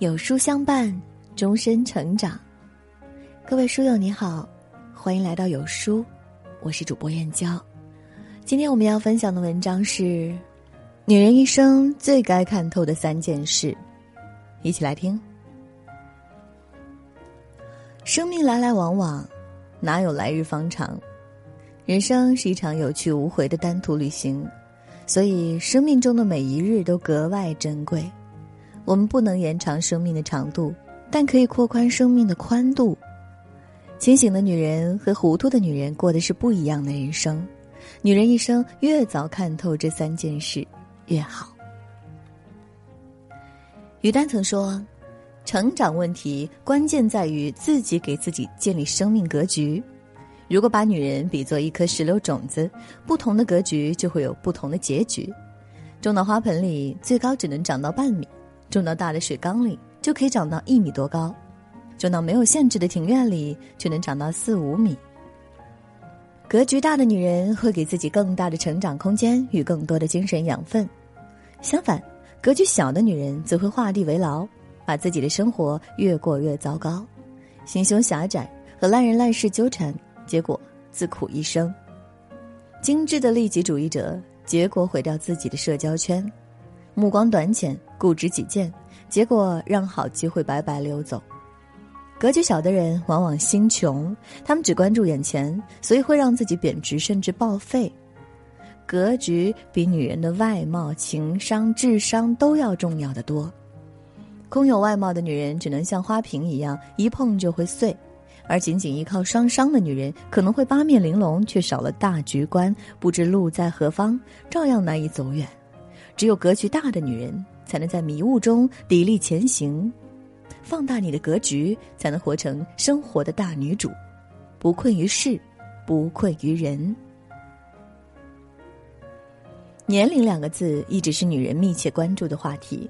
有书相伴，终身成长。各位书友你好，欢迎来到有书，我是主播燕娇。今天我们要分享的文章是《女人一生最该看透的三件事》，一起来听。生命来来往往，哪有来日方长？人生是一场有去无回的单途旅行，所以生命中的每一日都格外珍贵。我们不能延长生命的长度，但可以扩宽生命的宽度。清醒的女人和糊涂的女人过的是不一样的人生。女人一生越早看透这三件事，越好。于丹曾说：“成长问题关键在于自己给自己建立生命格局。如果把女人比作一颗石榴种子，不同的格局就会有不同的结局。种到花盆里，最高只能长到半米。”种到大的水缸里，就可以长到一米多高；种到没有限制的庭院里，却能长到四五米。格局大的女人会给自己更大的成长空间与更多的精神养分，相反，格局小的女人则会画地为牢，把自己的生活越过越糟糕，心胸狭窄，和烂人烂事纠缠，结果自苦一生。精致的利己主义者，结果毁掉自己的社交圈。目光短浅，固执己见，结果让好机会白白溜走。格局小的人往往心穷，他们只关注眼前，所以会让自己贬值甚至报废。格局比女人的外貌、情商、智商都要重要的多。空有外貌的女人只能像花瓶一样一碰就会碎，而仅仅依靠双商的女人可能会八面玲珑，却少了大局观，不知路在何方，照样难以走远。只有格局大的女人，才能在迷雾中砥砺前行。放大你的格局，才能活成生活的大女主，不困于世，不困于人。年龄两个字一直是女人密切关注的话题。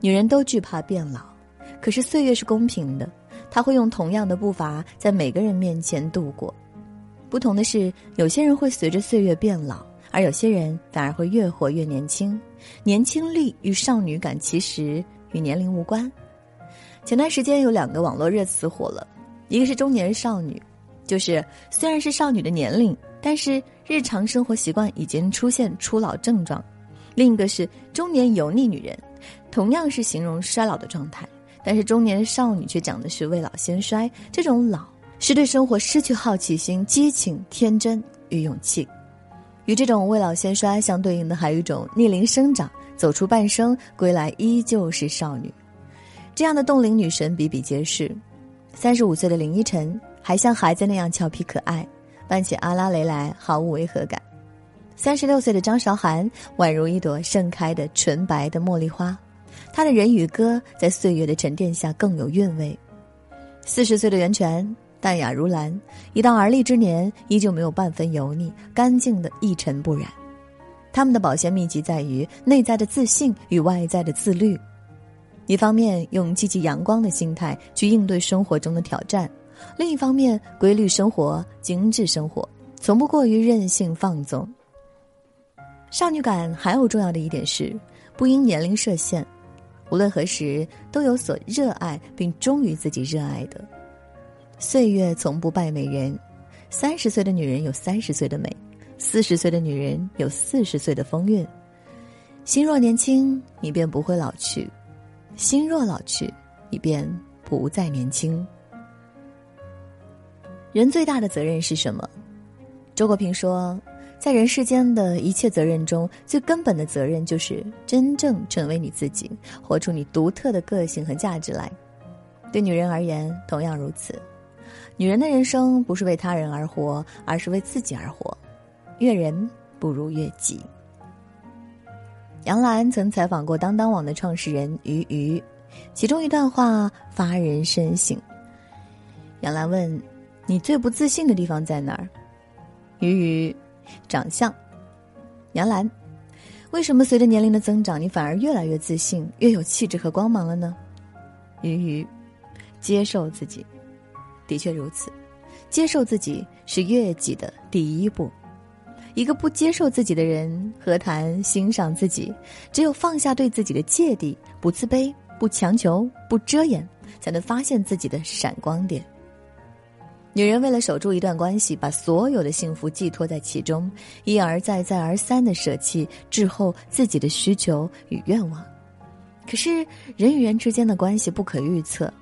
女人都惧怕变老，可是岁月是公平的，她会用同样的步伐在每个人面前度过。不同的是，有些人会随着岁月变老。而有些人反而会越活越年轻，年轻力与少女感其实与年龄无关。前段时间有两个网络热词火了，一个是中年少女，就是虽然是少女的年龄，但是日常生活习惯已经出现初老症状；另一个是中年油腻女人，同样是形容衰老的状态，但是中年少女却讲的是未老先衰。这种老是对生活失去好奇心、激情、天真与勇气。与这种未老先衰相对应的，还有一种逆龄生长，走出半生，归来依旧是少女。这样的冻龄女神比比皆是。三十五岁的林依晨还像孩子那样俏皮可爱，扮起阿拉蕾来毫无违和感。三十六岁的张韶涵宛如一朵盛开的纯白的茉莉花，她的人与歌在岁月的沉淀下更有韵味。四十岁的袁泉。淡雅如兰，一到而立之年，依旧没有半分油腻，干净的一尘不染。他们的保鲜秘籍在于内在的自信与外在的自律。一方面用积极阳光的心态去应对生活中的挑战，另一方面规律生活、精致生活，从不过于任性放纵。少女感还有重要的一点是，不因年龄设限，无论何时都有所热爱并忠于自己热爱的。岁月从不败美人，三十岁的女人有三十岁的美，四十岁的女人有四十岁的风韵。心若年轻，你便不会老去；心若老去，你便不再年轻。人最大的责任是什么？周国平说，在人世间的一切责任中，最根本的责任就是真正成为你自己，活出你独特的个性和价值来。对女人而言，同样如此。女人的人生不是为他人而活，而是为自己而活。悦人不如悦己。杨澜曾采访过当当网的创始人俞渝，其中一段话发人深省。杨澜问：“你最不自信的地方在哪儿？”俞渝：“长相。”杨澜：“为什么随着年龄的增长，你反而越来越自信，越有气质和光芒了呢？”俞渝：“接受自己。”的确如此，接受自己是悦己的第一步。一个不接受自己的人，何谈欣赏自己？只有放下对自己的芥蒂，不自卑，不强求，不遮掩，才能发现自己的闪光点。女人为了守住一段关系，把所有的幸福寄托在其中，一而再、再而三的舍弃滞后自己的需求与愿望。可是人与人之间的关系不可预测，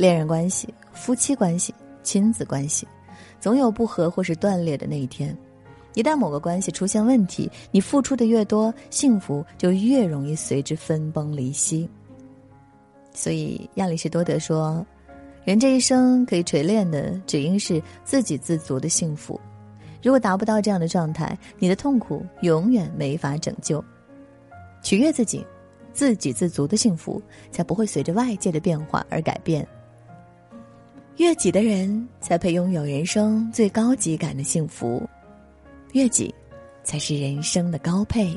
恋人关系、夫妻关系、亲子关系，总有不和或是断裂的那一天。一旦某个关系出现问题，你付出的越多，幸福就越容易随之分崩离析。所以亚里士多德说：“人这一生可以锤炼的，只应是自给自足的幸福。如果达不到这样的状态，你的痛苦永远没法拯救。取悦自己，自给自足的幸福才不会随着外界的变化而改变。悦己的人才配拥有人生最高级感的幸福。”悦己，才是人生的高配。